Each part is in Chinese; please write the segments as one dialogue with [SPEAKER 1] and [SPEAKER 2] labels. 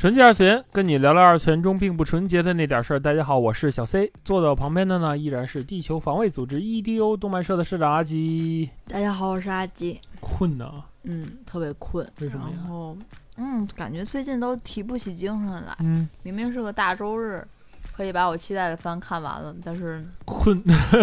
[SPEAKER 1] 纯洁二次元，跟你聊聊二次元中并不纯洁的那点事儿。大家好，我是小 C，坐在我旁边的呢依然是地球防卫组织 EDO 动漫社的社长阿吉。
[SPEAKER 2] 大家好，我是阿吉。
[SPEAKER 1] 困呢？
[SPEAKER 2] 嗯，特别困。
[SPEAKER 1] 为什么呀
[SPEAKER 2] 然后，嗯，感觉最近都提不起精神来。
[SPEAKER 1] 嗯，
[SPEAKER 2] 明明是个大周日，可以把我期待的番看完了，但是
[SPEAKER 1] 困。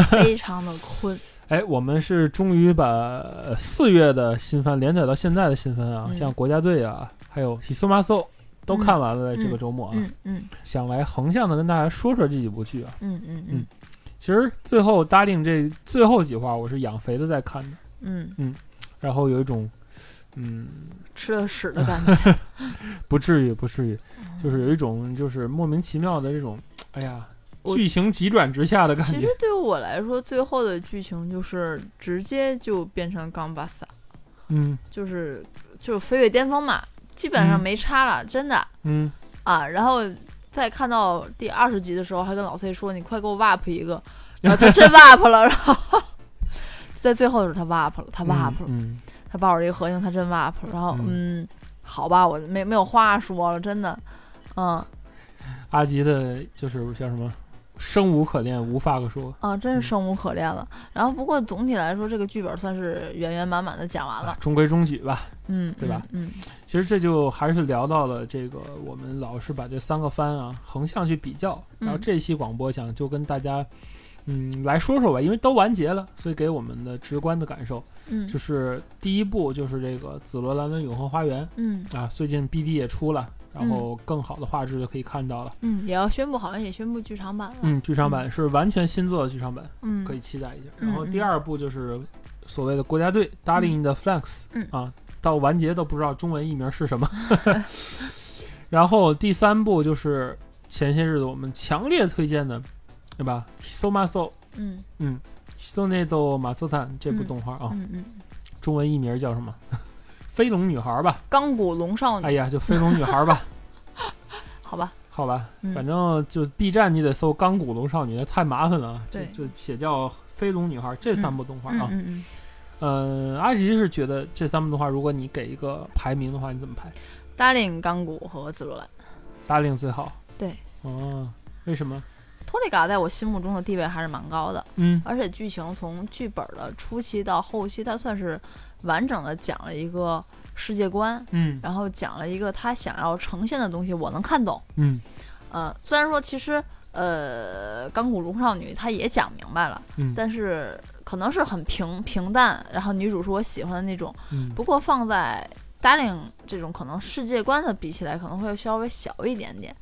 [SPEAKER 2] 非常的困。
[SPEAKER 1] 哎，我们是终于把呃四月的新番连载到现在的新番啊，
[SPEAKER 2] 嗯
[SPEAKER 1] 像国家队啊，还有《喜苏马搜》都看完了，这个周末啊，
[SPEAKER 2] 嗯嗯。
[SPEAKER 1] 想来横向的跟大家说说这几部剧啊。
[SPEAKER 2] 嗯嗯嗯。
[SPEAKER 1] 其实最后答应这最后几话，我是养肥的在看的，
[SPEAKER 2] 嗯。
[SPEAKER 1] 嗯，然后有一种，嗯，
[SPEAKER 2] 吃了屎的感觉。
[SPEAKER 1] 不至于，不至于，就是有一种就是莫名其妙的这种，哎呀，剧情急转直下的感觉。
[SPEAKER 2] 其实。对于我来说，最后的剧情就是直接就变成冈巴萨，
[SPEAKER 1] 嗯。
[SPEAKER 2] 就是就是飞跃巅峰嘛，基本上
[SPEAKER 1] 嗯。
[SPEAKER 2] 没差了，真的。
[SPEAKER 1] 嗯，
[SPEAKER 2] 啊，然后在看到第二十集的时候，还跟老 C 说：“你快给我 WAP 一个。”然后他 真 WAP 了，然后 在最后的时候他 WAP 了，他 WAP 了，
[SPEAKER 1] 嗯，
[SPEAKER 2] 他抱着这个核心，他真 WAP 了。然后
[SPEAKER 1] 嗯。
[SPEAKER 2] 嗯，好吧，我没没有话说了，真的，嗯。
[SPEAKER 1] 阿吉的就是叫什么，生无可恋，无话可说。
[SPEAKER 2] 啊，真是生无可恋了。然后不过总体来说，这个剧本算是圆圆满满的讲完了，
[SPEAKER 1] 中规中矩吧。
[SPEAKER 2] 嗯，
[SPEAKER 1] 对吧
[SPEAKER 2] 嗯？
[SPEAKER 1] 其实这就还是聊到了这个，我们老是把这三个番啊横向去比较，然后
[SPEAKER 2] 嗯
[SPEAKER 1] 这一期广播想就跟大家，嗯，来说说吧，因为都完结了，所以给我们的直观的感受
[SPEAKER 2] 嗯
[SPEAKER 1] 就是第一部就是这个《紫罗兰的永恒花园
[SPEAKER 2] 嗯》
[SPEAKER 1] 啊，最近 BD 也出了，然后更好的画质就可以看到了。
[SPEAKER 2] 嗯，也要宣布，好像也宣布剧场版了，
[SPEAKER 1] 嗯，剧场版是完全新做的剧场版，
[SPEAKER 2] 嗯，
[SPEAKER 1] 可以期待一下。
[SPEAKER 2] 嗯
[SPEAKER 1] 然后第二部就是所谓的国家队 Darling 的 Flex，
[SPEAKER 2] 嗯。
[SPEAKER 1] 啊，到完结都不知道中文译名是什么。然后第三部就是前些日子我们强烈推荐的，对吧？Hisomaso，
[SPEAKER 2] 嗯。
[SPEAKER 1] 嗯，Hisonedo Masutan 这部动画啊，
[SPEAKER 2] 嗯嗯，
[SPEAKER 1] 中文译名叫什么？飞龙女孩吧。
[SPEAKER 2] 钢骨龙少女，
[SPEAKER 1] 哎呀，就飞龙女孩吧，
[SPEAKER 2] 好吧，
[SPEAKER 1] 好吧，
[SPEAKER 2] 嗯
[SPEAKER 1] 反正就 B 站你得搜钢骨龙少女，那太麻烦了啊。就
[SPEAKER 2] 对
[SPEAKER 1] 就且叫飞龙女孩这三部动画啊。
[SPEAKER 2] 嗯嗯嗯。
[SPEAKER 1] 呃，阿吉是觉得这三部动画，如果你给一个排名的话，你怎么排
[SPEAKER 2] ？Darling、钢骨和紫罗兰。
[SPEAKER 1] 达令最好。
[SPEAKER 2] 对。
[SPEAKER 1] 哦，为什么？
[SPEAKER 2] 托利嘎在我心目中的地位还是蛮高的，
[SPEAKER 1] 嗯
[SPEAKER 2] 而且剧情从剧本的初期到后期，它算是完整的讲了一个世界观，
[SPEAKER 1] 嗯
[SPEAKER 2] 然后讲了一个他想要呈现的东西，我能看懂。
[SPEAKER 1] 嗯
[SPEAKER 2] 呃，虽然说其实呃，钢骨龙少女她也讲明白了，
[SPEAKER 1] 嗯
[SPEAKER 2] 但是可能是很平平淡，然后女主是我喜欢的那种。
[SPEAKER 1] 嗯
[SPEAKER 2] 不过放在 Darling 这种可能世界观的比起来，可能会稍微小一点点。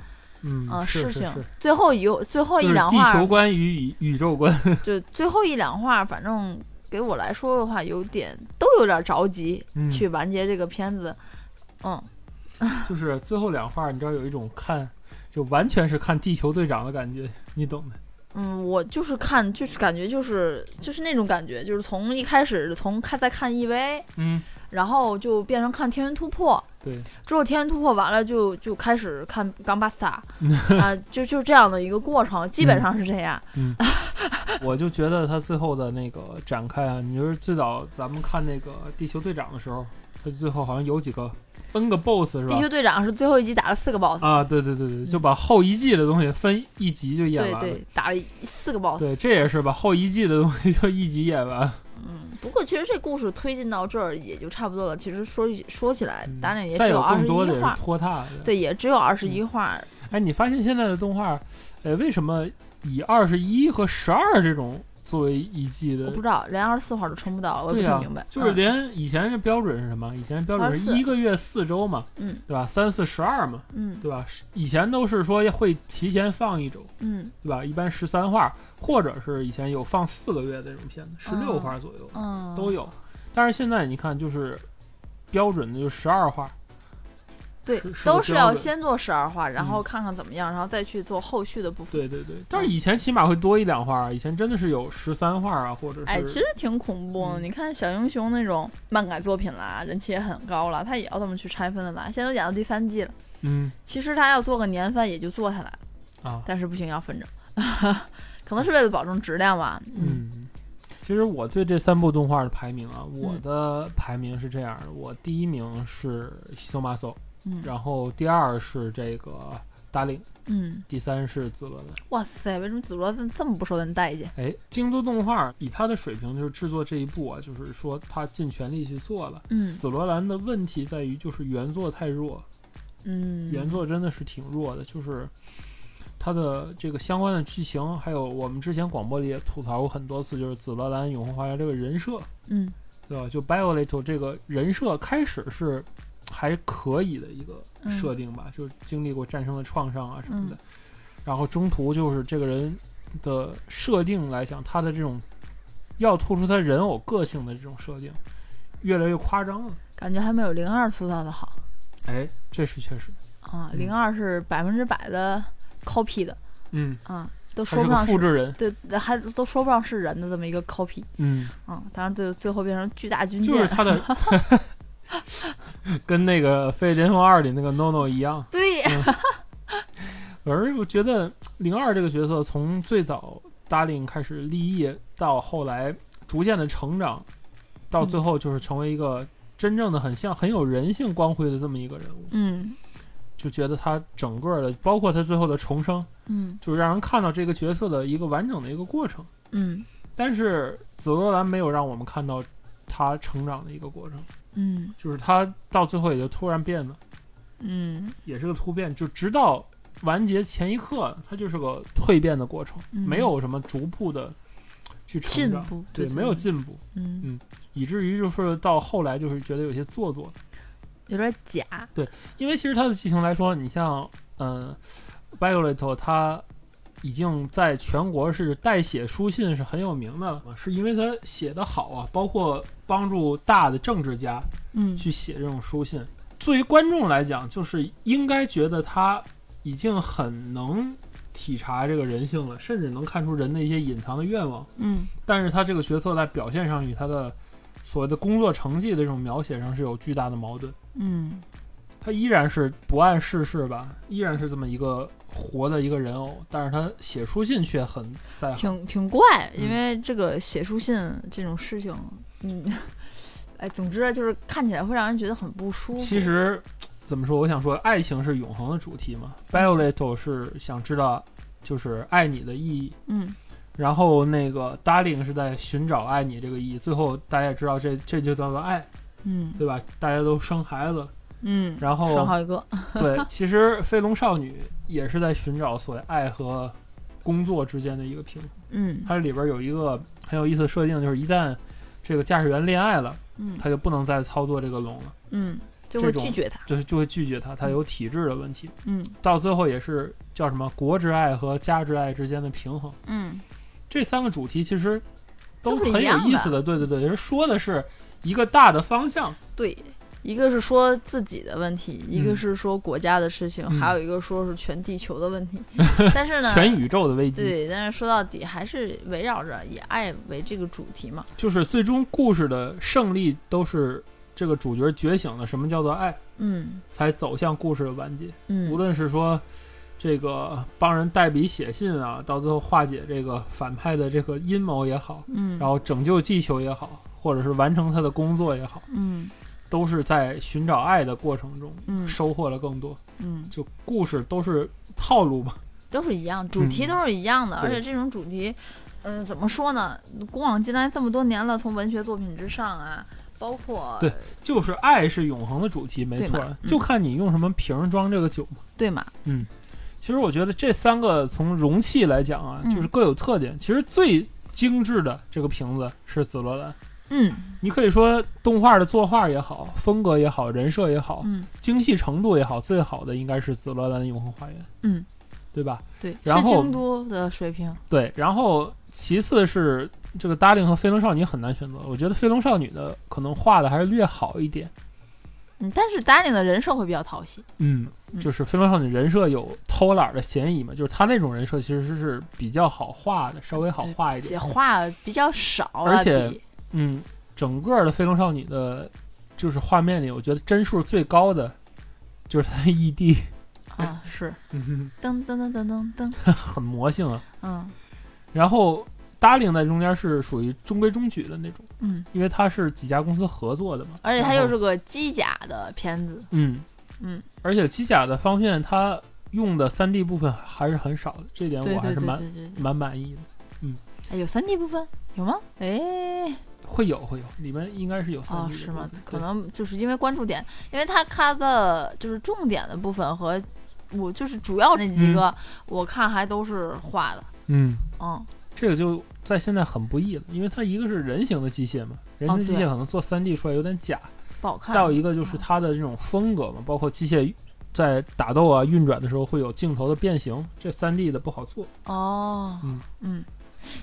[SPEAKER 1] 嗯
[SPEAKER 2] 啊，事情最后一最后
[SPEAKER 1] 就是地
[SPEAKER 2] 一两话，地
[SPEAKER 1] 球观与宇宇宙观。
[SPEAKER 2] 就最后一两话，反正给我来说的话，有点都有点着急、
[SPEAKER 1] 嗯
[SPEAKER 2] 去完结这个片子。嗯，
[SPEAKER 1] 就是最后两话，你知道有一种看，就完全是看地球队长的感觉，你懂的。
[SPEAKER 2] 嗯，我就是看，就是感觉就是就是那种感觉，就是从一开始从看在看 EV，
[SPEAKER 1] 嗯，
[SPEAKER 2] 然后就变成看天元突破，
[SPEAKER 1] 对，
[SPEAKER 2] 之后天元突破完了就就开始看冈巴萨，啊、就就这样的一个过程，基本上是这样。
[SPEAKER 1] 嗯，我就觉得他最后的那个展开啊，你就是最早咱们看那个地球队长的时候，他最后好像有几个 N 个 BOSS 是吧
[SPEAKER 2] 地？球队长是最后一集打了四个 BOSS，、
[SPEAKER 1] 啊，对对对对，就把后一季的东西分一集就演完了。
[SPEAKER 2] 对对，打了四个 BOSS。
[SPEAKER 1] 对，这也是把后一季的东西就一集演完。
[SPEAKER 2] 嗯，不过其实这故事推进到这儿也就差不多了。其实说说起来，
[SPEAKER 1] 嗯
[SPEAKER 2] 打脸也
[SPEAKER 1] 只有
[SPEAKER 2] 二十
[SPEAKER 1] 更多的也是
[SPEAKER 2] 一话，
[SPEAKER 1] 拖沓。，
[SPEAKER 2] 对，也只有二十一话。
[SPEAKER 1] 哎，你发现现在的动画，呃，为什么以二十一和十二这种作为一季的
[SPEAKER 2] 我不知道，连二十四话都撑不到了，我也不太明白。
[SPEAKER 1] 就是
[SPEAKER 2] 嗯
[SPEAKER 1] 连以前的标准是什么？以前标准是一个月四周嘛，
[SPEAKER 2] 嗯
[SPEAKER 1] 对吧？三四十二嘛，
[SPEAKER 2] 嗯
[SPEAKER 1] 对吧？以前都是说会提前放一周，
[SPEAKER 2] 嗯
[SPEAKER 1] 对吧？一般十三话，或者是以前有放四个月的这种片子，十六
[SPEAKER 2] 哦
[SPEAKER 1] 话左右、
[SPEAKER 2] 嗯，
[SPEAKER 1] 都有。但是现在你看，就是标准的就十二话，
[SPEAKER 2] 对都是要先做十二画，然后
[SPEAKER 1] 嗯
[SPEAKER 2] 看看怎么样，然后再去做后续的部分。
[SPEAKER 1] 对对对，但是以前起码会多一两画啊，以前真的是有十三画啊，或者是
[SPEAKER 2] 哎，其实挺恐怖的。
[SPEAKER 1] 嗯
[SPEAKER 2] 你看小英雄那种漫改作品啦，人气也很高了，他也要这么去拆分的啦。现在都演到第三季了，
[SPEAKER 1] 嗯
[SPEAKER 2] 其实他要做个年番也就做下来了，
[SPEAKER 1] 啊
[SPEAKER 2] 但是不行要分着，可能是为了保证质量吧。嗯
[SPEAKER 1] 嗯。其实我对这三部动画的排名啊，我
[SPEAKER 2] 嗯
[SPEAKER 1] 的排名是这样的：我第一名是西索马索，
[SPEAKER 2] 嗯
[SPEAKER 1] 然后第二是这个达令，
[SPEAKER 2] 嗯，
[SPEAKER 1] 第三是紫罗兰。
[SPEAKER 2] 哇塞，为什么紫罗兰这么不受人待见？
[SPEAKER 1] 哎，京都动画以他的水平，就是制作这一部啊，就是说他尽全力去做了。
[SPEAKER 2] 嗯
[SPEAKER 1] 紫罗兰的问题在于，就是原作太弱，
[SPEAKER 2] 嗯，
[SPEAKER 1] 原作真的是挺弱的，就是它的这个相关的剧情，还有我们之前广播里也吐槽过很多次，就是紫罗兰永恒花园这个人设，
[SPEAKER 2] 嗯
[SPEAKER 1] 对吧？就 Violet 这个人设开始是还可以的一个
[SPEAKER 2] 嗯
[SPEAKER 1] 设定吧，就是经历过战争的创伤啊什么的，
[SPEAKER 2] 嗯。
[SPEAKER 1] 然后中途就是这个人的设定来讲，他的这种要突出他人偶个性的这种设定，越来越夸张了。
[SPEAKER 2] 感觉还没有零二塑造的好。
[SPEAKER 1] 哎，这是确实，
[SPEAKER 2] 啊，
[SPEAKER 1] 嗯。
[SPEAKER 2] 零二是百分之百的 copy 的。
[SPEAKER 1] 嗯，
[SPEAKER 2] 啊，都说不上是。
[SPEAKER 1] 复制人，
[SPEAKER 2] 对，还都说不上是人的这么一个 copy
[SPEAKER 1] 嗯，
[SPEAKER 2] 啊，当然最最后变成巨大军舰，
[SPEAKER 1] 就是他的。跟那个《飞碟巅峰二》里那个 NONO 一样，
[SPEAKER 2] 对，
[SPEAKER 1] 而我觉得零二这个角色从最早 Darling 开始立业，到后来逐渐的成长，到最后就是成为一个真正的很像很有人性光辉的这么一个人物，
[SPEAKER 2] 嗯。
[SPEAKER 1] 就觉得他整个的，包括他最后的重生，
[SPEAKER 2] 嗯。
[SPEAKER 1] 就是让人看到这个角色的一个完整的一个过程。
[SPEAKER 2] 嗯。
[SPEAKER 1] 但是紫罗兰没有让我们看到他成长的一个过程，
[SPEAKER 2] 嗯。
[SPEAKER 1] 就是他到最后也就突然变了。
[SPEAKER 2] 嗯。
[SPEAKER 1] 也是个突变，就直到完结前一刻，它就是个蜕变的过程，
[SPEAKER 2] 嗯。
[SPEAKER 1] 没有什么逐步的去成长，
[SPEAKER 2] 进步，
[SPEAKER 1] 对，没有进步，
[SPEAKER 2] 嗯，
[SPEAKER 1] 以至于就是到后来就是觉得有些做作。
[SPEAKER 2] 有点假，对
[SPEAKER 1] 因为其实它的剧情来说，你像嗯、v i o l e t 它已经在全国是代写书信是很有名的了，是因为他写的好啊，包括帮助大的政治家
[SPEAKER 2] 嗯
[SPEAKER 1] 去写这种书信。作为观众来讲，就是应该觉得他已经很能体察这个人性了，甚至能看出人的一些隐藏的愿望。
[SPEAKER 2] 嗯
[SPEAKER 1] 但是他这个角色在表现上与他的所谓的工作成绩的这种描写上是有巨大的矛盾。
[SPEAKER 2] 嗯
[SPEAKER 1] 他依然是不谙世事吧，依然是这么一个活的一个人偶，但是他写书信却很在行。
[SPEAKER 2] 挺挺怪，
[SPEAKER 1] 嗯
[SPEAKER 2] 因为这个写书信这种事情，嗯，哎，总之就是看起来会让人觉得很不舒服。
[SPEAKER 1] 其实怎么说？我想说，爱情是永恒的主题嘛。Violet 是想知道就是爱你的意义，
[SPEAKER 2] 嗯
[SPEAKER 1] 然后那个 Darling 是在寻找爱你这个意义。最后大家也知道这这就叫做爱，
[SPEAKER 2] 嗯
[SPEAKER 1] 对吧？大家都生孩子了，
[SPEAKER 2] 嗯，
[SPEAKER 1] 然后
[SPEAKER 2] 生好一个，
[SPEAKER 1] 对，其实飞龙少女也是在寻找所谓爱和工作之间的一个平衡。
[SPEAKER 2] 嗯
[SPEAKER 1] 它里边有一个很有意思的设定，就是一旦这个驾驶员恋爱了，
[SPEAKER 2] 嗯
[SPEAKER 1] 他就不能再操作这个龙了，
[SPEAKER 2] 嗯，就会拒绝他。
[SPEAKER 1] 就是就会拒绝他，他有体质的问题。
[SPEAKER 2] 嗯
[SPEAKER 1] 到最后也是叫什么国之爱和家之爱之间的平衡。
[SPEAKER 2] 嗯
[SPEAKER 1] 这三个主题其实都很有意思的，对对对，也是说的是一个大的方向。
[SPEAKER 2] 对，一个是说自己的问题，一个
[SPEAKER 1] 嗯
[SPEAKER 2] 是说国家的事情，
[SPEAKER 1] 嗯
[SPEAKER 2] 还有一个说是全地球的问题。但是呢，
[SPEAKER 1] 全宇宙的危机，
[SPEAKER 2] 对，但是说到底还是围绕着以爱为这个主题嘛。
[SPEAKER 1] 就是最终故事的胜利都是这个主角觉醒了什么叫做爱，
[SPEAKER 2] 嗯
[SPEAKER 1] 才走向故事的完结。
[SPEAKER 2] 嗯，
[SPEAKER 1] 无论是说这个帮人代笔写信啊，到最后化解这个反派的这个阴谋也好，
[SPEAKER 2] 嗯，
[SPEAKER 1] 然后拯救地球也好，或者是完成他的工作也好，
[SPEAKER 2] 嗯
[SPEAKER 1] 都是在寻找爱的过程中
[SPEAKER 2] 嗯
[SPEAKER 1] 收获了更多。
[SPEAKER 2] 嗯，
[SPEAKER 1] 就故事都是套路嘛，
[SPEAKER 2] 都是一样，主题
[SPEAKER 1] 嗯
[SPEAKER 2] 都是一样的，而且这种主题，嗯、怎么说呢？古往今来这么多年了，从文学作品之上啊，包括
[SPEAKER 1] 对就是爱是永恒的主题，没错，
[SPEAKER 2] 嗯
[SPEAKER 1] 就看你用什么瓶装这个酒嘛。
[SPEAKER 2] 对嘛？
[SPEAKER 1] 嗯其实我觉得这三个从容器来讲啊，
[SPEAKER 2] 嗯
[SPEAKER 1] 就是各有特点。其实最精致的这个瓶子是紫罗兰，
[SPEAKER 2] 嗯
[SPEAKER 1] 你可以说动画的作画也好，风格也好，人设也好，
[SPEAKER 2] 嗯
[SPEAKER 1] 精细程度也好，最好的应该是紫罗兰的永恒花园，
[SPEAKER 2] 嗯，
[SPEAKER 1] 对吧？
[SPEAKER 2] 对，
[SPEAKER 1] 然后
[SPEAKER 2] 是京都的水平。
[SPEAKER 1] 对，然后其次是这个 Darling 和飞龙少女很难选择，我觉得飞龙少女的可能画的还是略好一点，
[SPEAKER 2] 嗯，但是 Darling 的人设会比较讨喜。
[SPEAKER 1] 嗯，
[SPEAKER 2] 嗯
[SPEAKER 1] 就是飞龙少女人设有偷懒的嫌疑嘛，就是他那种人设其实是比较好画的，稍微好画一点，
[SPEAKER 2] 且画比较少，
[SPEAKER 1] 而且
[SPEAKER 2] 比
[SPEAKER 1] 嗯，整个的飞龙少女的，就是画面里，我觉得帧数最高的就是她的 ED，
[SPEAKER 2] 啊是。
[SPEAKER 1] 嗯
[SPEAKER 2] 噔噔噔噔噔噔，
[SPEAKER 1] 很魔性啊。
[SPEAKER 2] 嗯。
[SPEAKER 1] 然后 Darling 在中间是属于中规中矩的那种，
[SPEAKER 2] 嗯，
[SPEAKER 1] 因为它是几家公司合作的嘛，
[SPEAKER 2] 而且它又是个机甲的片子，
[SPEAKER 1] 嗯。
[SPEAKER 2] 嗯，
[SPEAKER 1] 而且机甲的方面，它用的 3D 部分还是很少的，这点我还是蛮蛮满意的。嗯。
[SPEAKER 2] 哎有三 D 部分？有吗？哎
[SPEAKER 1] 会有会有，里面应该是有
[SPEAKER 2] 三
[SPEAKER 1] D 的
[SPEAKER 2] 是吗？可能就是因为关注点，因为它它的就是重点的部分和我就是主要那几个，我看还都是画的，
[SPEAKER 1] 嗯，
[SPEAKER 2] 嗯。
[SPEAKER 1] 这个就在现在很不易了，因为它一个是人形的机械嘛，人形的机械可能做三 D 出来有点假，
[SPEAKER 2] 不好看。
[SPEAKER 1] 再有一个就是它的这种风格嘛，包括机械在打斗啊运转的时候会有镜头的变形，这三 D 的不好做。
[SPEAKER 2] 哦，
[SPEAKER 1] 嗯。
[SPEAKER 2] 嗯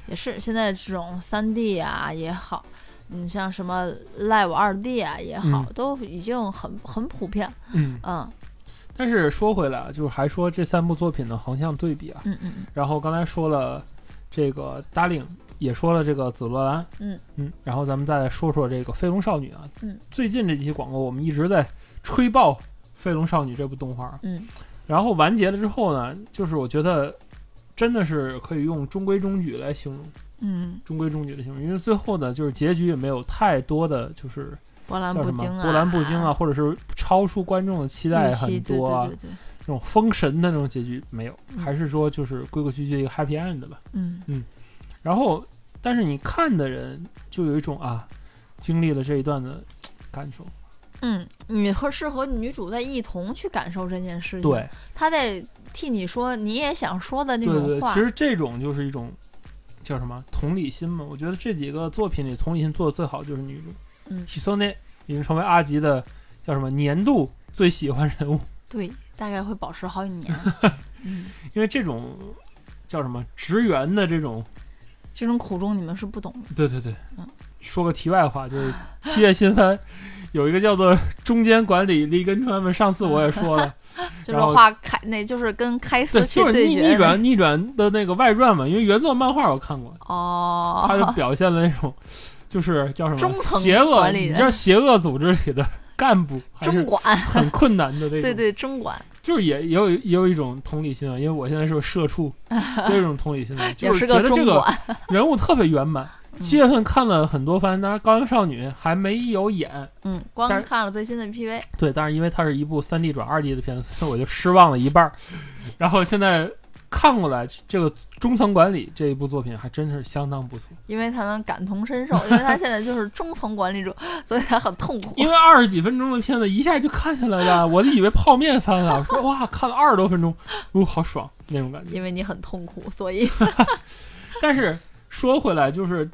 [SPEAKER 2] 也是现在这种三 D 啊也好，你像什么 Live 二 D 啊也好，
[SPEAKER 1] 嗯
[SPEAKER 2] 都已经很很普遍。
[SPEAKER 1] 嗯，
[SPEAKER 2] 嗯。
[SPEAKER 1] 但是说回来啊，就是还说这三部作品的横向对比啊，
[SPEAKER 2] 嗯嗯嗯。
[SPEAKER 1] 然后刚才说了这个 Darling，也说了这个紫罗兰，
[SPEAKER 2] 嗯。
[SPEAKER 1] 嗯，然后咱们再说说这个飞龙少女啊，
[SPEAKER 2] 嗯，
[SPEAKER 1] 最近这几期广告我们一直在吹爆飞龙少女这部动画，
[SPEAKER 2] 嗯。
[SPEAKER 1] 然后完结了之后呢，就是我觉得真的是可以用中规中矩来形容，
[SPEAKER 2] 嗯，
[SPEAKER 1] 中规中矩的形容，因为最后呢，就是结局也没有太多的就是
[SPEAKER 2] 波澜不惊啊，
[SPEAKER 1] 波澜不惊啊，，或者是超出观众的期待很多啊，
[SPEAKER 2] 对对对对，
[SPEAKER 1] 这种封神的那种结局没有，
[SPEAKER 2] 嗯。
[SPEAKER 1] 还是说就是规规矩矩一个 happy end 吧。
[SPEAKER 2] 嗯。
[SPEAKER 1] 然后，但是你看的人就有一种啊，经历了这一段的感受。
[SPEAKER 2] 嗯，你和是和女主在一同去感受这件事情，
[SPEAKER 1] 对，
[SPEAKER 2] 她在替你说你也想说的那
[SPEAKER 1] 对对，
[SPEAKER 2] 种话。
[SPEAKER 1] 其实这种就是一种叫什么同理心嘛。我觉得这几个作品里同理心做的最好就是女主，
[SPEAKER 2] 嗯
[SPEAKER 1] o n e 已经成为阿吉的叫什么年度最喜欢人物，
[SPEAKER 2] 对，大概会保持好几年。嗯，
[SPEAKER 1] 因为这种叫什么职员的这种
[SPEAKER 2] 这种苦衷你们是不懂的。
[SPEAKER 1] 对对对，
[SPEAKER 2] 嗯
[SPEAKER 1] 说个题外话，就是七月新番有一个叫做中间管理立根川们，上次我也说了，
[SPEAKER 2] 就是画开，那就是跟开
[SPEAKER 1] 对，
[SPEAKER 2] 司去
[SPEAKER 1] 就是逆逆转逆转的那个外传嘛，因为原作漫画我看过，
[SPEAKER 2] 哦，
[SPEAKER 1] 他就表现了那种就是叫什
[SPEAKER 2] 中层
[SPEAKER 1] 么邪恶，你知道邪恶组织里的干部
[SPEAKER 2] 中管，
[SPEAKER 1] 很困难的那种，
[SPEAKER 2] 对对，中管。
[SPEAKER 1] 就是也也有也有一种同理心啊，因为我现在是个社畜，也有一种同理心就是觉得这个。人物特别圆满。
[SPEAKER 2] 嗯
[SPEAKER 1] 七月份看了很多番，当然《高原少女》还没有演，
[SPEAKER 2] 嗯，光
[SPEAKER 1] 是
[SPEAKER 2] 看了最新的 PV，
[SPEAKER 1] 对，但是因为它是一部三 D 转二 D 的片子，所以我就失望了一半儿。然后现在看过来，这个中层管理这一部作品还真是相当不错。
[SPEAKER 2] 因为他能感同身受，因为他现在就是中层管理者，所以他很痛苦。
[SPEAKER 1] 因为二十几分钟的片子一下就看下来了，我就以为泡面番了，我说哇，看了二十多分钟，呜、好爽那种感觉。
[SPEAKER 2] 因为你很痛苦，所以
[SPEAKER 1] 但是说回来，就是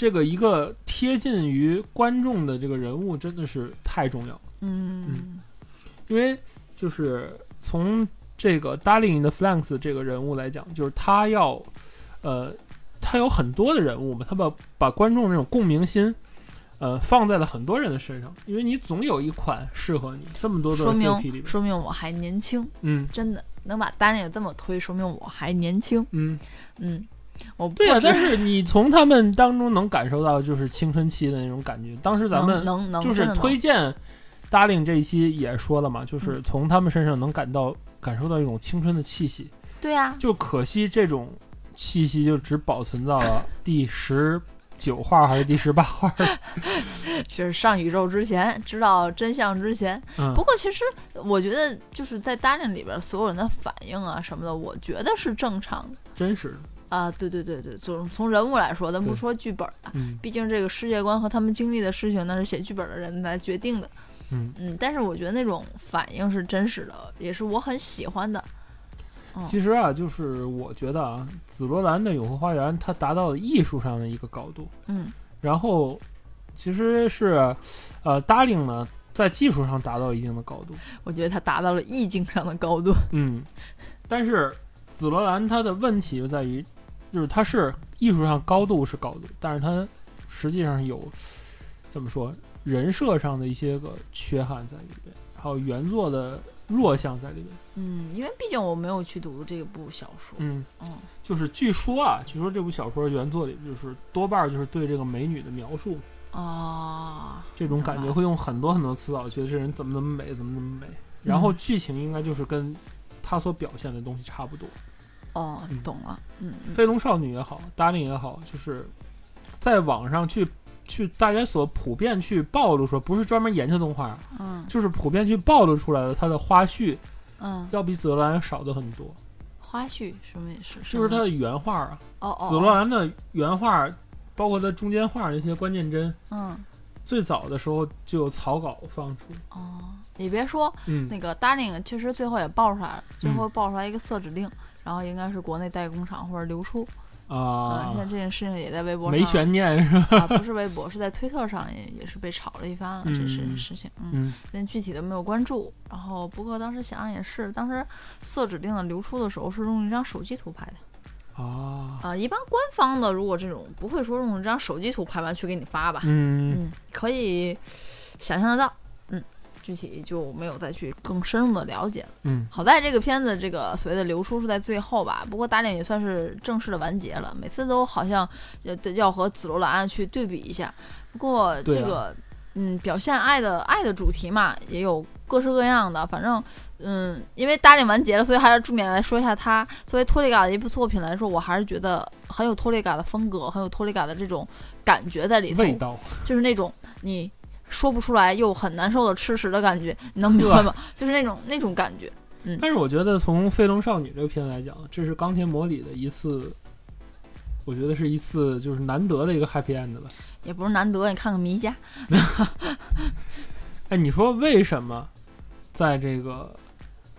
[SPEAKER 1] 这个一个贴近于观众的这个人物真的是太重要了，
[SPEAKER 2] 嗯
[SPEAKER 1] 因为就是从这个 Darling in the Flanks 这个人物来讲，就是他要呃，他有很多的人物嘛，他把把观众那种共鸣心。呃，放在了很多人的身上，因为你总有一款适合你。这么多的
[SPEAKER 2] 说
[SPEAKER 1] CP 里
[SPEAKER 2] 明
[SPEAKER 1] 面，
[SPEAKER 2] 说明我还年轻，
[SPEAKER 1] 嗯
[SPEAKER 2] 真的能把单领这么推，说明我还年轻。
[SPEAKER 1] 嗯，
[SPEAKER 2] 嗯，我不
[SPEAKER 1] 对呀、
[SPEAKER 2] 止
[SPEAKER 1] 但是你从他们当中能感受到就是青春期的那种感觉。当时咱们
[SPEAKER 2] 能能能
[SPEAKER 1] 就是推荐 Darling 这一期也说了嘛，就是
[SPEAKER 2] 嗯
[SPEAKER 1] 从他们身上能感到感受到一种青春的气息。
[SPEAKER 2] 对呀、
[SPEAKER 1] 就可惜这种气息就只保存到了 第十九话还是第十八话。
[SPEAKER 2] 就是上宇宙之前，知道真相之前。
[SPEAKER 1] 嗯
[SPEAKER 2] 不过其实我觉得就是在单人里边所有人的反应啊什么的，我觉得是正常的
[SPEAKER 1] 真实的，
[SPEAKER 2] 啊。对对对对，从从人物来说，咱不说剧本啊，
[SPEAKER 1] 嗯
[SPEAKER 2] 毕竟这个世界观和他们经历的事情，那是写剧本的人来决定的。
[SPEAKER 1] 嗯。
[SPEAKER 2] 嗯，但是我觉得那种反应是真实的，也是我很喜欢的。嗯
[SPEAKER 1] 其实啊，就是我觉得啊，紫罗兰的永恒花园它达到了艺术上的一个高度，
[SPEAKER 2] 嗯
[SPEAKER 1] 然后其实是呃，Darling 呢在技术上达到一定的高度，
[SPEAKER 2] 我觉得它达到了意境上的高度。
[SPEAKER 1] 嗯，但是紫罗兰它的问题就在于，就是它是艺术上高度是高度，但是它实际上有怎么说，人设上的一些个缺憾在里边，还有原作的弱项在里边。
[SPEAKER 2] 嗯，因为毕竟我没有去读这部小说。
[SPEAKER 1] 嗯，
[SPEAKER 2] 嗯
[SPEAKER 1] 就是据说啊，据说这部小说原作里就是多半儿就是对这个美女的描述，
[SPEAKER 2] 啊，
[SPEAKER 1] 这种感觉会用很多很多词藻，觉得这人怎么怎么美，怎么怎么美。然
[SPEAKER 2] 嗯
[SPEAKER 1] 后剧情应该就是跟他所表现的东西差不多。
[SPEAKER 2] 哦
[SPEAKER 1] 嗯，
[SPEAKER 2] 懂了。嗯，嗯。
[SPEAKER 1] 飞龙少女也好，达令也好，就是在网上去去大家所普遍去暴露说，不是专门研究动画，
[SPEAKER 2] 嗯。
[SPEAKER 1] 就是普遍去暴露出来的它的花絮，
[SPEAKER 2] 嗯，
[SPEAKER 1] 要比紫罗兰少的很多。
[SPEAKER 2] 花絮什么也是，
[SPEAKER 1] 就是它
[SPEAKER 2] 它
[SPEAKER 1] 的原画啊，
[SPEAKER 2] 哦哦，
[SPEAKER 1] 紫罗兰的原画，包括它中间画那些关键帧，
[SPEAKER 2] 嗯
[SPEAKER 1] 最早的时候就有草稿放出。
[SPEAKER 2] 哦，你别说，
[SPEAKER 1] 嗯，
[SPEAKER 2] 那个 Darling 确实最后也爆出来了，最
[SPEAKER 1] 嗯
[SPEAKER 2] 后爆出来一个色指令，然后应该是国内代工厂或者流出。
[SPEAKER 1] 啊
[SPEAKER 2] 现在，这件事情也在微博上
[SPEAKER 1] 没悬念是吧？
[SPEAKER 2] 啊，不是微博，是在推特上也也是被炒了一番了，这事情。嗯，
[SPEAKER 1] 嗯
[SPEAKER 2] 但具体的没有关注。然后不过当时想想也是，当时色指令的流出的时候是用一张手机图拍的
[SPEAKER 1] 啊，
[SPEAKER 2] 啊、一般官方的如果这种不会说用这张手机图拍完去给你发吧，
[SPEAKER 1] 嗯
[SPEAKER 2] 嗯，可以想象得到，嗯，具体就没有再去更深入的了解了。
[SPEAKER 1] 嗯
[SPEAKER 2] 好在这个片子这个所谓的流出是在最后吧，不过打脸也算是正式的完结了，每次都好像要要和紫罗兰去对比一下。不过这个、嗯，表现爱的爱的主题嘛，也有各式各样的，反正嗯，因为打脸完结了，所以还是重点来说一下它作为托利嘎的一部作品来说，我还是觉得很有托利嘎的风格，很有托利嘎的这种感觉在里头，
[SPEAKER 1] 味道，
[SPEAKER 2] 就是那种你说不出来又很难受的吃食的感觉，你能明白吗？就是那种那种感觉。
[SPEAKER 1] 嗯但是我觉得从《飞龙少女》这个片子来讲，这是钢铁魔里的一次，我觉得是一次就是难得的一个 happy end 了。
[SPEAKER 2] 也不是难得，你看看迷家，
[SPEAKER 1] 哎，你说为什么在这个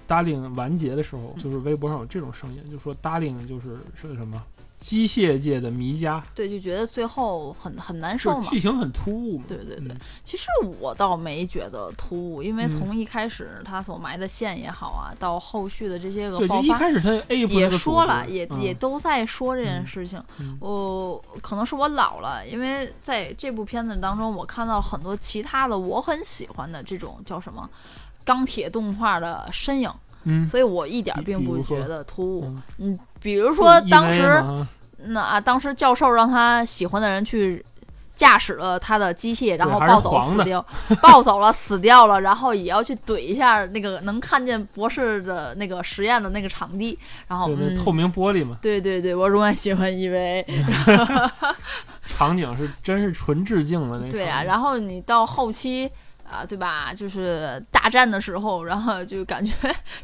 [SPEAKER 1] Darling 完结的时候，就是微博上有这种声音，就说 Darling 就是是什么机械界的迷家，
[SPEAKER 2] 对，就觉得最后很很难受嘛。
[SPEAKER 1] 剧情很突兀嘛。
[SPEAKER 2] 对对对。
[SPEAKER 1] 嗯，
[SPEAKER 2] 其实我倒没觉得突兀，因为
[SPEAKER 1] 嗯。
[SPEAKER 2] 从一开始他所埋的线也好啊，到后续的这些个爆发，
[SPEAKER 1] 一开始他 A
[SPEAKER 2] 也说了，也、
[SPEAKER 1] 嗯。
[SPEAKER 2] 也都在说这件
[SPEAKER 1] 嗯。
[SPEAKER 2] 事情。
[SPEAKER 1] 嗯。
[SPEAKER 2] 我可能是我老了，因为在这部片子当中，我看到了很多其他的我很喜欢的这种叫什么钢铁动画的身影，
[SPEAKER 1] 嗯，
[SPEAKER 2] 所以我一点儿并不觉得突兀。
[SPEAKER 1] 嗯。
[SPEAKER 2] 嗯，比如说当时那啊，当时教授让他喜欢的人去驾驶了他的机械，然后
[SPEAKER 1] 还是
[SPEAKER 2] 暴走死掉，暴走了死掉了，然后也要去怼一下那个能看见博士的那个实验的那个场地，然后
[SPEAKER 1] 对，
[SPEAKER 2] 嗯。
[SPEAKER 1] 那，透明玻璃嘛，
[SPEAKER 2] 对对对，我永远喜欢 EVA。
[SPEAKER 1] 场景是真是纯致敬的那
[SPEAKER 2] 对啊，然后你到后期啊，对吧？就是大战的时候，然后就感觉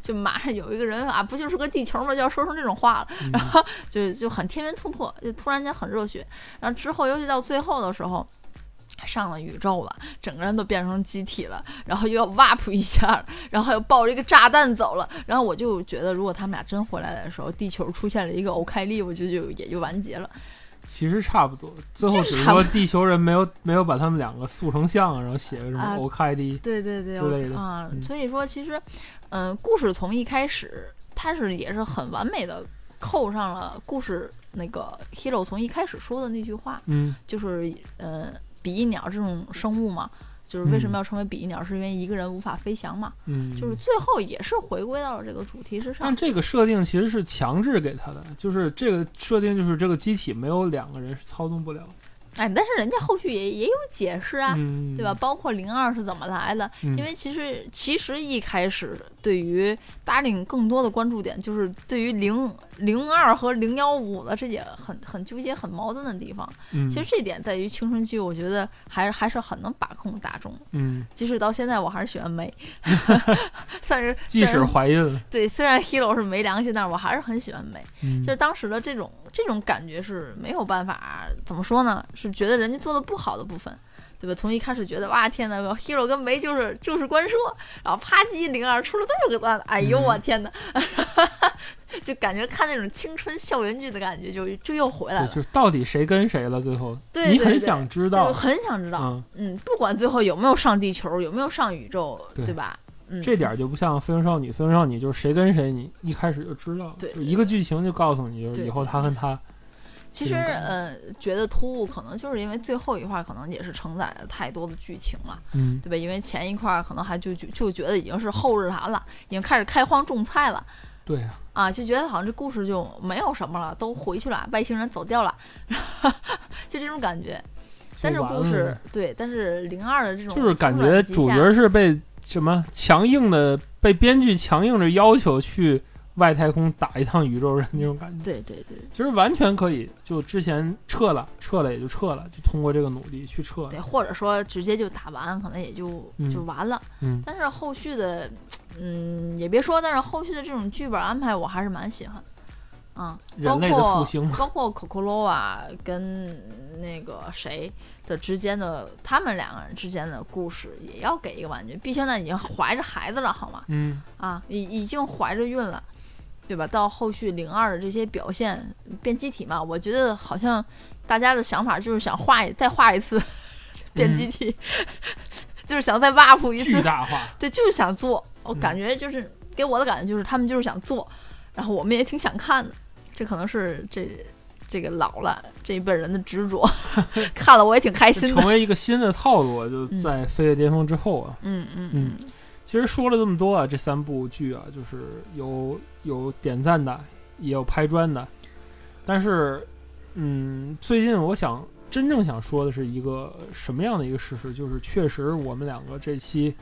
[SPEAKER 2] 就马上有一个人啊，不就是个地球吗？就要说出这种话了，
[SPEAKER 1] 嗯
[SPEAKER 2] 然后就就很天元突破，就突然间很热血。然后之后，尤其到最后的时候。上了宇宙了，整个人都变成机体了，然后又要 warp 一下，然后又抱着一个炸弹走了，然后我就觉得，如果他们俩真回来的时候，地球出现了一个欧开利，我就就也就完结了。
[SPEAKER 1] 其实差不多，最后只是说地球人没有没有把他们两个塑成像，然后写个什么
[SPEAKER 2] 啊
[SPEAKER 1] OKD，
[SPEAKER 2] 对对对，
[SPEAKER 1] 之类的
[SPEAKER 2] 啊、
[SPEAKER 1] 嗯
[SPEAKER 2] 所以说其实，嗯、故事从一开始，它是也是很完美的扣上了故事那个 hero 从一开始说的那句话，
[SPEAKER 1] 嗯
[SPEAKER 2] 就是呃，比翼鸟这种生物嘛，就是为什么
[SPEAKER 1] 嗯
[SPEAKER 2] 要成为比翼鸟，是因为一个人无法飞翔嘛，
[SPEAKER 1] 嗯，
[SPEAKER 2] 就是最后也是回归到了这个主题之上
[SPEAKER 1] 但。这个设定其实是强制给他的，就是这个设定就是这个机体没有两个人是操纵不了，
[SPEAKER 2] 哎，但是人家后续也也有解释啊，
[SPEAKER 1] 嗯，
[SPEAKER 2] 对吧？？包括零二是怎么来的？
[SPEAKER 1] 嗯
[SPEAKER 2] 因为其实其实一开始对于 Darling 更多的关注点就是对于零零二和零幺五的这也很很纠结、很矛盾的地方。
[SPEAKER 1] 嗯，
[SPEAKER 2] 其实这点在于青春期，我觉得还是还是很能把控大众。
[SPEAKER 1] 嗯，
[SPEAKER 2] 即使到现在，我还是喜欢梅，算是
[SPEAKER 1] 即使怀孕了，
[SPEAKER 2] 对，虽然 Hero 是没良心，但是我还是很喜欢美。
[SPEAKER 1] 嗯
[SPEAKER 2] 就是当时的这种这种感觉是没有办法怎么说呢？是觉得人家做的不好的部分，对吧？从一开始觉得哇天呐 h e r o 跟梅就是就是官说，然后啪叽零二出了这么个段子，哎呦
[SPEAKER 1] 嗯
[SPEAKER 2] 我天呐，就感觉看那种青春校园剧的感觉就就又回来
[SPEAKER 1] 对，
[SPEAKER 2] 了，
[SPEAKER 1] 就是到底谁跟谁了？最后
[SPEAKER 2] 对
[SPEAKER 1] 你很想知，道，
[SPEAKER 2] 很想知道，
[SPEAKER 1] 嗯，
[SPEAKER 2] 嗯，不管最后有没有上地球，有没有上宇宙，
[SPEAKER 1] 对
[SPEAKER 2] 对吧？嗯，
[SPEAKER 1] 这点儿就不像《飞龙少女》，《飞龙少女》就是谁跟谁，你一开始就知道，
[SPEAKER 2] 对
[SPEAKER 1] 就一个剧情就告诉你，就是以后
[SPEAKER 2] 对
[SPEAKER 1] 他跟他，
[SPEAKER 2] 其实呃，觉得突兀，可能就是因为最后一块儿可能也是承载了太多的剧情了，
[SPEAKER 1] 嗯，
[SPEAKER 2] 对吧？因为前一块儿可能还就就就觉得已经是后日谈了，已经开始开荒种菜了。
[SPEAKER 1] 对啊，
[SPEAKER 2] 啊，就觉得好像这故事就没有什么了，都回去了，外星人走掉了，就这种感觉。但是故事对，但是零二的这种
[SPEAKER 1] 就是感觉主角是被什么强硬的被编剧强硬着要求去外太空打一趟宇宙人那种感觉。
[SPEAKER 2] 对对对
[SPEAKER 1] 其实完全可以，就之前撤了，撤了也就撤了，就通过这个努力去撤了
[SPEAKER 2] 对，。或者说直接就打完，可能也就
[SPEAKER 1] 嗯
[SPEAKER 2] 就完了。
[SPEAKER 1] 嗯，
[SPEAKER 2] 但是后续的，嗯，也别说，但是后续的这种剧本安排，我还是蛮喜欢。嗯、包
[SPEAKER 1] 人类的
[SPEAKER 2] 括
[SPEAKER 1] 复兴
[SPEAKER 2] 包括 Coco 啊跟那个谁的之间的，他们两个人之间的故事也要给一个完结。毕竟呢，已经怀着孩子了，好吗？
[SPEAKER 1] 嗯，
[SPEAKER 2] 啊，已已经怀着孕了，对吧？到后续零二的这些表现变机体嘛，我觉得好像大家的想法就是想画再画一次 变机体，就是想再 buff 一
[SPEAKER 1] 巨
[SPEAKER 2] 次，
[SPEAKER 1] 大化。
[SPEAKER 2] 对，就是想做。我
[SPEAKER 1] 嗯
[SPEAKER 2] 感觉就是、给我的感觉就是他们就是想做，然后我们也挺想看的。这可能是这这个老了这一辈人的执着，看了我也挺开心的。
[SPEAKER 1] 成为一个新的套路啊，就
[SPEAKER 2] 嗯
[SPEAKER 1] 在《飞跃巅峰》之后啊。
[SPEAKER 2] 嗯嗯
[SPEAKER 1] 嗯其实说了这么多啊，这三部剧啊，就是有有点赞的，也有拍砖的，但是，嗯，最近我想真正想说的是一个什么样的一个事实，就是确实我们两个这期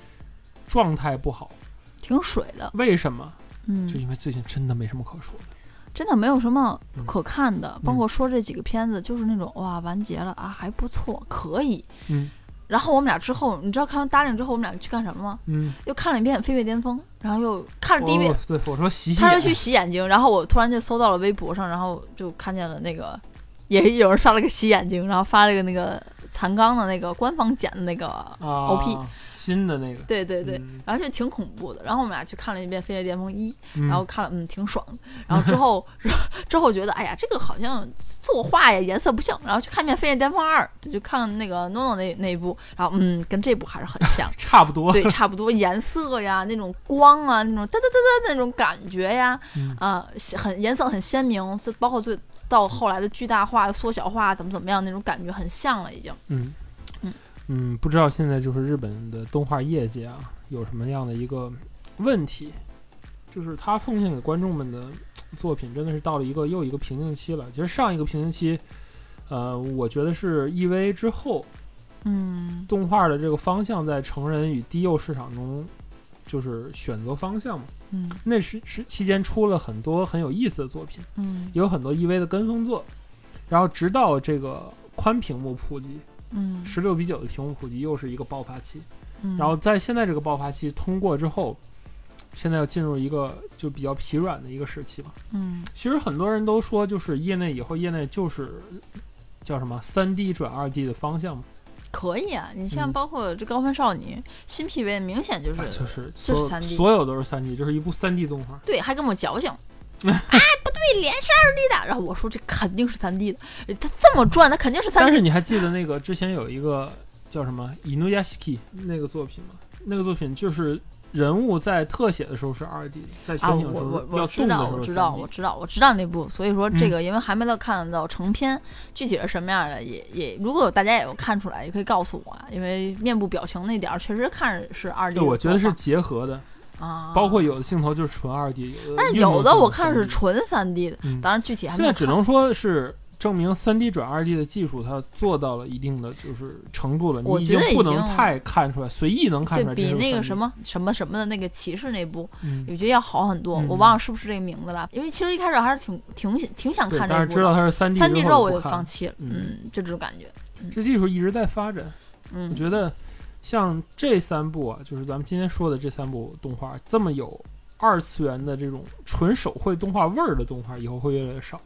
[SPEAKER 1] 状态不好，
[SPEAKER 2] 挺水的，
[SPEAKER 1] 为什么？
[SPEAKER 2] 嗯，
[SPEAKER 1] 就因为最近真的没什么可说的。
[SPEAKER 2] 真的没有什么
[SPEAKER 1] 嗯
[SPEAKER 2] 可看的，包括说这几个片子，就是那种哇完结了啊，还不错，可以。
[SPEAKER 1] 嗯
[SPEAKER 2] 然后我们俩之后，你知道看完《答应》之后，我们俩去干什么吗？
[SPEAKER 1] 嗯，
[SPEAKER 2] 又看了一遍《飞跃巅峰》，然后又看了第一遍，
[SPEAKER 1] 对我说洗洗
[SPEAKER 2] 他说去洗眼睛，然后我突然就搜到了微博上，然后就看见了那个，也是有人刷了个洗眼睛，然后发了一个那个残钢的那个官方剪的那个，
[SPEAKER 1] 啊
[SPEAKER 2] OP
[SPEAKER 1] 新的那个，
[SPEAKER 2] 对对对，
[SPEAKER 1] 嗯
[SPEAKER 2] 然后就挺恐怖的。然后我们俩去看了一遍《飞跃巅峰一》，
[SPEAKER 1] 嗯
[SPEAKER 2] 然后看了，嗯，挺爽的。然后之后 之后觉得，哎呀，这个好像作画呀颜色不像。然后去看一遍《飞跃巅峰二》，就去看那个 NONO 那那一部，然后嗯，跟这部还是很像。
[SPEAKER 1] 差不多。
[SPEAKER 2] 对，差不多颜色呀，那种光啊，那种哒哒哒哒那种感觉呀，
[SPEAKER 1] 嗯
[SPEAKER 2] 啊、很颜色很鲜明，是包括最到后来的巨大化、缩小化，怎么怎么样那种感觉很像了，已经。
[SPEAKER 1] 嗯
[SPEAKER 2] 嗯
[SPEAKER 1] 嗯，不知道现在就是日本的动画业界啊，有什么样的一个问题，就是他奉献给观众们的作品真的是到了一个又一个瓶颈期了。其实上一个瓶颈期，呃，我觉得是 EVA 之后
[SPEAKER 2] 嗯
[SPEAKER 1] 动画的这个方向在成人与低幼市场中就是选择方向嘛。
[SPEAKER 2] 嗯
[SPEAKER 1] 那是是期间出了很多很有意思的作品。
[SPEAKER 2] 嗯
[SPEAKER 1] 有很多 EV 的跟风作，然后直到这个宽屏幕普及，
[SPEAKER 2] 嗯，
[SPEAKER 1] 十六比九的屏幕普及又是一个爆发期，
[SPEAKER 2] 嗯
[SPEAKER 1] 然后在现在这个爆发期通过之后，现在要进入一个就比较疲软的一个时期嘛。
[SPEAKER 2] 嗯
[SPEAKER 1] 其实很多人都说，就是业内以后业内就是叫什么三 D 转二 D 的方向嘛，
[SPEAKER 2] 可以啊，你像
[SPEAKER 1] 嗯
[SPEAKER 2] 包括这高分少女新 PV，明显就是、
[SPEAKER 1] 啊就是
[SPEAKER 2] 就是
[SPEAKER 1] 所有
[SPEAKER 2] 3D
[SPEAKER 1] 所有都是三 D，就是一部三 D 动画。
[SPEAKER 2] 对，还跟我矫情。哎，不对，脸是二 D 的。然后我说这肯定是三 D 的，他这么转，他肯定是三
[SPEAKER 1] 但是。你还记得那个之前有一个叫什么《伊努亚西 k 那个作品吗？那个作品就是人物在特写的时候是二 D 的，在
[SPEAKER 2] 啊，
[SPEAKER 1] 全景的时
[SPEAKER 2] 我我
[SPEAKER 1] 候要
[SPEAKER 2] 我知道，
[SPEAKER 1] 动的时候是
[SPEAKER 2] 我知道
[SPEAKER 1] ，3D
[SPEAKER 2] 我知道，我知道那部，所以说这
[SPEAKER 1] 嗯
[SPEAKER 2] 个因为还没到看到成片，具体是什么样的，也也如果大家也有看出来，也可以告诉我啊，因为面部表情那点儿确实看着是二 D
[SPEAKER 1] 我觉得是结合的，
[SPEAKER 2] 啊，
[SPEAKER 1] 包括有的镜头就是纯二 D，
[SPEAKER 2] 但是有的我看是纯三 D 的，
[SPEAKER 1] 嗯。
[SPEAKER 2] 当然具体还没有
[SPEAKER 1] 现在只能说是证明三 D 转二 D 的技术它做到了一定的就是程度了，你已经不能太看出来，随意能看出来
[SPEAKER 2] 对比那个什，么什么什么的那个骑士那部，
[SPEAKER 1] 嗯，
[SPEAKER 2] 我觉得要好很多。
[SPEAKER 1] 嗯
[SPEAKER 2] 我忘了是不是这个名字了，因为其实一开始还是挺挺挺想，看这部
[SPEAKER 1] 但是知道。它是三 D
[SPEAKER 2] 三 D 之后我就放弃了，
[SPEAKER 1] 嗯
[SPEAKER 2] 嗯，就这种感觉，
[SPEAKER 1] 这技术一直在发展。
[SPEAKER 2] 嗯，
[SPEAKER 1] 我觉得像这三部啊，就是咱们今天说的这三部动画，这么有二次元的这种纯手绘动画味儿的动画，以后会越来越少。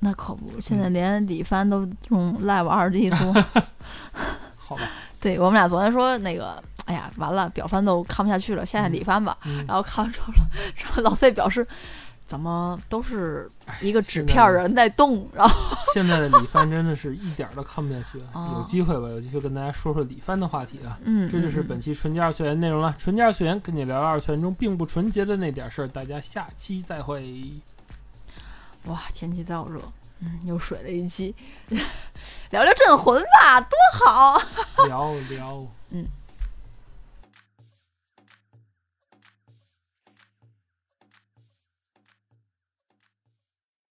[SPEAKER 2] 那可不，现
[SPEAKER 1] 嗯
[SPEAKER 2] 在连李帆都用 Live 二 D 做。
[SPEAKER 1] 好吧，
[SPEAKER 2] 对我们俩昨天说那个，哎呀，完了，表帆都看不下去了，下下李帆吧。
[SPEAKER 1] 嗯，
[SPEAKER 2] 然后看完之后，然后老 C 表示，怎么都是一个纸片人在动，然后
[SPEAKER 1] 现在的李帆真的是一点儿都看不下去了。
[SPEAKER 2] 哦
[SPEAKER 1] 有机会吧，有机会跟大家说说李帆的话题啊。
[SPEAKER 2] 嗯，
[SPEAKER 1] 这就是
[SPEAKER 2] 嗯
[SPEAKER 1] 本期纯洁二次元内容了。纯洁二次元跟你聊聊二次元中并不纯洁的那点事儿，大家下期再会。
[SPEAKER 2] 哇，天气燥热，嗯，又水了一期，聊聊镇魂吧，多好。
[SPEAKER 1] 聊聊，
[SPEAKER 2] 嗯，